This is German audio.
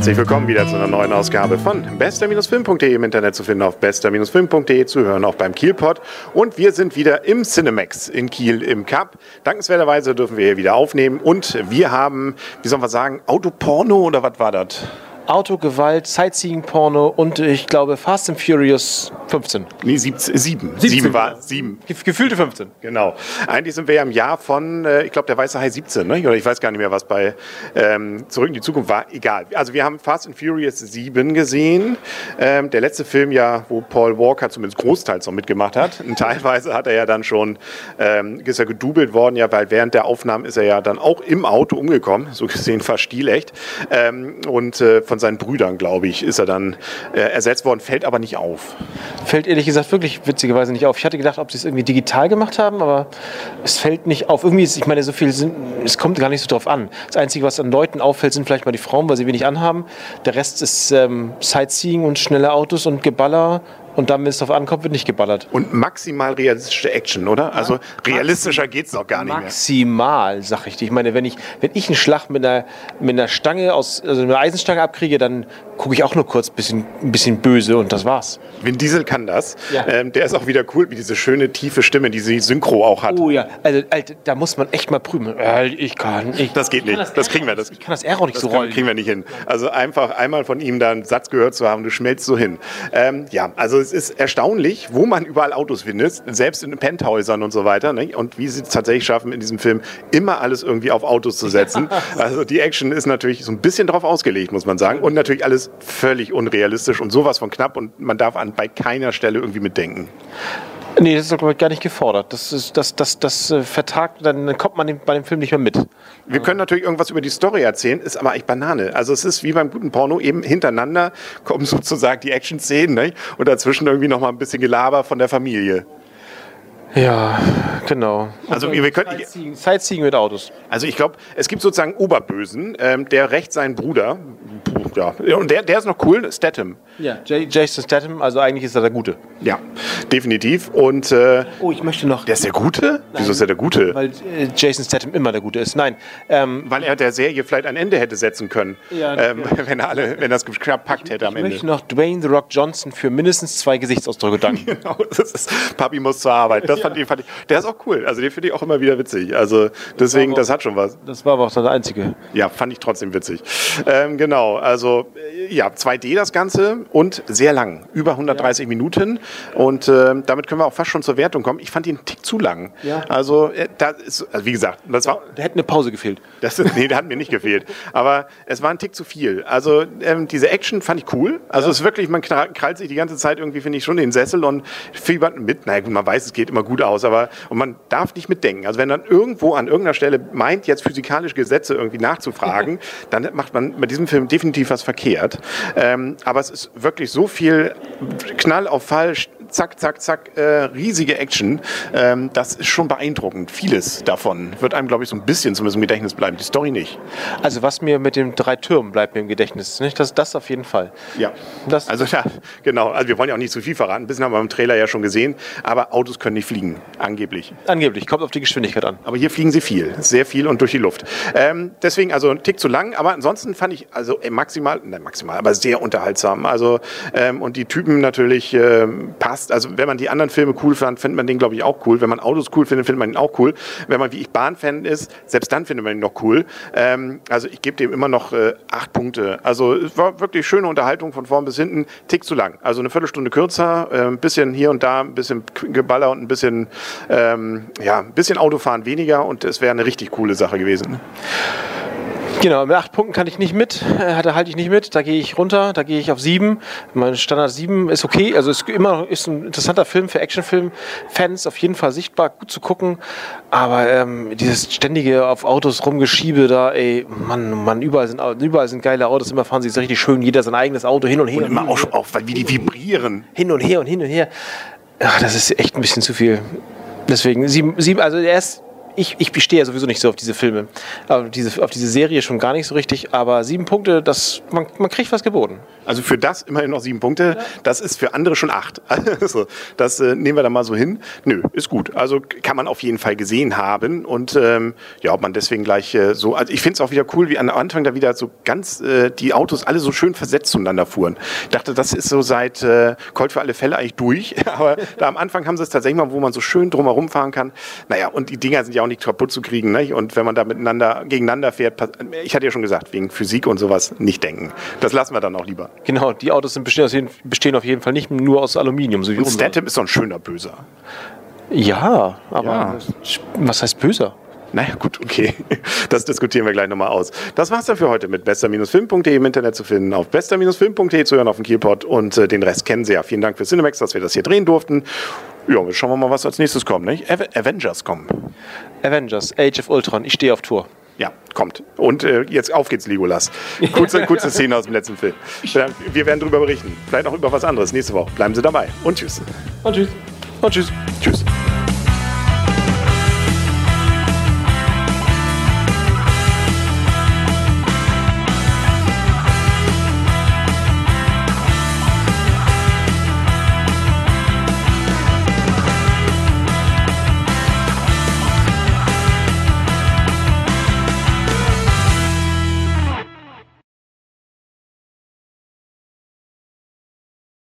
Herzlich willkommen wieder zu einer neuen Ausgabe von bester-film.de im Internet zu finden, auf bester-film.de zu hören, auch beim Kielpot. Und wir sind wieder im Cinemax in Kiel im Cup. Dankenswerterweise dürfen wir hier wieder aufnehmen und wir haben, wie soll man sagen, Autoporno oder was war das? Autogewalt, Sightseeing-Porno und ich glaube Fast and Furious 15. Nee, sieb, sieben. Sieben war sieben. Gefühlte 15. Genau. Eigentlich sind wir ja im Jahr von, äh, ich glaube, der Weiße Hai 17, ne? oder ich weiß gar nicht mehr, was bei ähm, Zurück in die Zukunft war. Egal. Also wir haben Fast and Furious 7 gesehen. Ähm, der letzte Film ja, wo Paul Walker zumindest großteils noch mitgemacht hat. Und teilweise hat er ja dann schon, ähm, ist er gedoubelt worden, ja, weil während der Aufnahmen ist er ja dann auch im Auto umgekommen. So gesehen fast stilecht. Ähm, und äh, von seinen Brüdern, glaube ich, ist er dann äh, ersetzt worden, fällt aber nicht auf. Fällt ehrlich gesagt wirklich witzigerweise nicht auf. Ich hatte gedacht, ob sie es irgendwie digital gemacht haben, aber es fällt nicht auf. Irgendwie ist, ich meine, so viel sind, es kommt gar nicht so drauf an. Das Einzige, was an Leuten auffällt, sind vielleicht mal die Frauen, weil sie wenig anhaben. Der Rest ist ähm, Sightseeing und schnelle Autos und Geballer und dann, wenn es darauf ankommt, wird nicht geballert. Und maximal realistische Action, oder? Also realistischer geht es doch gar nicht maximal, mehr. Maximal, sag ich dir. Ich meine, wenn ich, wenn ich einen Schlag mit einer, mit einer Stange aus, also einer Eisenstange abkriege, dann gucke ich auch nur kurz ein bisschen, ein bisschen böse und das war's. Vin Diesel kann das. Ja. Ähm, der ist auch wieder cool, wie diese schöne, tiefe Stimme, die sie Synchro auch hat. Oh ja, also Alter, da muss man echt mal prüfen. Ich kann, ich Das geht nicht, das, das, kriegen wir. Das, ich kann das R auch nicht das so rollen. kriegen wir nicht hin. Also einfach einmal von ihm da einen Satz gehört zu haben, du schmelzt so hin. Ähm, ja, also es ist erstaunlich, wo man überall Autos findet, selbst in Penthäusern und so weiter. Ne? Und wie sie es tatsächlich schaffen, in diesem Film immer alles irgendwie auf Autos zu setzen. also die Action ist natürlich so ein bisschen darauf ausgelegt, muss man sagen. Und natürlich alles völlig unrealistisch und sowas von knapp und man darf an bei keiner Stelle irgendwie mitdenken. Nee, das ist doch gar nicht gefordert. Das, ist, das, das, das äh, vertagt, dann kommt man bei dem Film nicht mehr mit. Wir können natürlich irgendwas über die Story erzählen, ist aber eigentlich Banane. Also es ist wie beim guten Porno, eben hintereinander kommen sozusagen die Action-Szenen ne? und dazwischen irgendwie nochmal ein bisschen Gelaber von der Familie. Ja, genau. Also wir können Sightseeing, Sightseeing mit Autos. Also ich glaube, es gibt sozusagen Oberbösen, ähm, der rächt seinen Bruder. Ja, und der, der ist noch cool, Statham. Ja, Jason Statham, also eigentlich ist er der Gute. Ja, definitiv. Und äh, oh, ich möchte noch. Der ist der Gute? Nein, Wieso ist er der Gute? Weil äh, Jason Statham immer der Gute ist. Nein, ähm, weil er der Serie vielleicht ein Ende hätte setzen können, ja, ähm, ja. wenn er alle, wenn das gepackt hätte am ich Ende. Ich möchte noch Dwayne the Rock Johnson für mindestens zwei Gesichtsausdrücke danken. genau, das ist, Papi muss zur Arbeit. Das fand, ja. fand ich, der ist auch cool. Also den finde ich auch immer wieder witzig. Also deswegen, das, das hat schon was. Das war aber auch der einzige. Ja, fand ich trotzdem witzig. Ähm, genau, also ja, 2D das Ganze und sehr lang, über 130 ja. Minuten. Und äh, damit können wir auch fast schon zur Wertung kommen. Ich fand ihn einen Tick zu lang. Ja. Also, äh, da ist, also wie gesagt, das war. Da hätte eine Pause gefehlt. Das, nee, der hat mir nicht gefehlt. Aber es war ein Tick zu viel. Also ähm, diese Action fand ich cool. Also ja. es ist wirklich, man krallt sich die ganze Zeit irgendwie, finde ich, schon in den Sessel und fiebert mit. Naja, gut, man weiß, es geht immer gut aus, aber und man darf nicht mitdenken. Also wenn dann irgendwo an irgendeiner Stelle meint, jetzt physikalische Gesetze irgendwie nachzufragen, dann macht man bei diesem Film definitiv was verkehrt. Ähm, aber es ist wirklich so viel Knall auf Fall, zack, zack, zack, äh, riesige Action. Ähm, das ist schon beeindruckend. Vieles davon wird einem, glaube ich, so ein bisschen zumindest im Gedächtnis bleiben. Die Story nicht. Also was mir mit den drei Türmen bleibt mir im Gedächtnis. Nicht? Das, das auf jeden Fall. Ja. Das also ja, genau. Also wir wollen ja auch nicht zu viel verraten. Ein bisschen haben wir im Trailer ja schon gesehen. Aber Autos können nicht fliegen, angeblich. Angeblich. Kommt auf die Geschwindigkeit an. Aber hier fliegen sie viel. Sehr viel und durch die Luft. Ähm, deswegen also ein Tick zu lang. Aber ansonsten fand ich also ey, maximal, nein maximal, aber sehr unterhaltsam. Also ähm, und die Typen natürlich ähm, passt passt. Also wenn man die anderen Filme cool fand, findet man den, glaube ich, auch cool. Wenn man Autos cool findet, findet man ihn auch cool. Wenn man wie ich Bahnfan ist, selbst dann findet man ihn noch cool. Ähm, also ich gebe dem immer noch äh, acht Punkte. Also es war wirklich schöne Unterhaltung von vorn bis hinten. Tick zu lang. Also eine Viertelstunde kürzer, äh, ein bisschen hier und da, ein bisschen Geballer und ein bisschen, ähm, ja, ein bisschen Autofahren weniger und es wäre eine richtig coole Sache gewesen. Genau, mit acht Punkten kann ich nicht mit, äh, da halte ich nicht mit, da gehe ich runter, da gehe ich auf sieben. Mein Standard sieben ist okay, also ist immer ist ein interessanter Film für Actionfilm-Fans, auf jeden Fall sichtbar, gut zu gucken. Aber ähm, dieses ständige auf Autos rumgeschiebe da, ey, Mann, Mann, überall sind, überall sind geile Autos, immer fahren sie so richtig schön, jeder sein eigenes Auto hin und her. Und immer auch, auch wie die vibrieren. Hin und her und hin und her. Ach, das ist echt ein bisschen zu viel. Deswegen, sieben, sieben also er ist ich, ich stehe ja sowieso nicht so auf diese Filme, auf diese, auf diese Serie schon gar nicht so richtig, aber sieben Punkte, das, man, man kriegt was geboten. Also für das immerhin noch sieben Punkte, das ist für andere schon acht. Also das äh, nehmen wir dann mal so hin. Nö, ist gut. Also kann man auf jeden Fall gesehen haben und ähm, ja, ob man deswegen gleich äh, so, also ich finde es auch wieder cool, wie am Anfang da wieder so ganz äh, die Autos alle so schön versetzt zueinander fuhren. Ich dachte, das ist so seit äh, Colt für alle Fälle eigentlich durch, aber da am Anfang haben sie es tatsächlich mal, wo man so schön drumherum fahren kann. Naja, und die Dinger sind ja auch nicht kaputt zu kriegen. Ne? Und wenn man da miteinander gegeneinander fährt, ich hatte ja schon gesagt, wegen Physik und sowas nicht denken. Das lassen wir dann auch lieber. Genau, die Autos sind bestehen, jeden, bestehen auf jeden Fall nicht nur aus Aluminium. So und Statham ist so ein schöner Böser. Ja, aber ja. was heißt böser? Naja, gut, okay. Das diskutieren wir gleich nochmal aus. Das war's dann für heute mit bester-film.de im Internet zu finden, auf bester-film.de zu hören auf dem Kielpot und äh, den Rest kennen Sie ja. Vielen Dank für Cinemax, dass wir das hier drehen durften. Ja, jetzt schauen wir mal, was als nächstes kommt. Nicht? Avengers kommen. Avengers, Age of Ultron. Ich stehe auf Tour. Ja, kommt. Und äh, jetzt auf geht's, Legolas. Kurze, kurze Szene aus dem letzten Film. Wir werden darüber berichten. Vielleicht auch über was anderes nächste Woche. Bleiben Sie dabei. Und tschüss. Und tschüss. Und tschüss. Tschüss.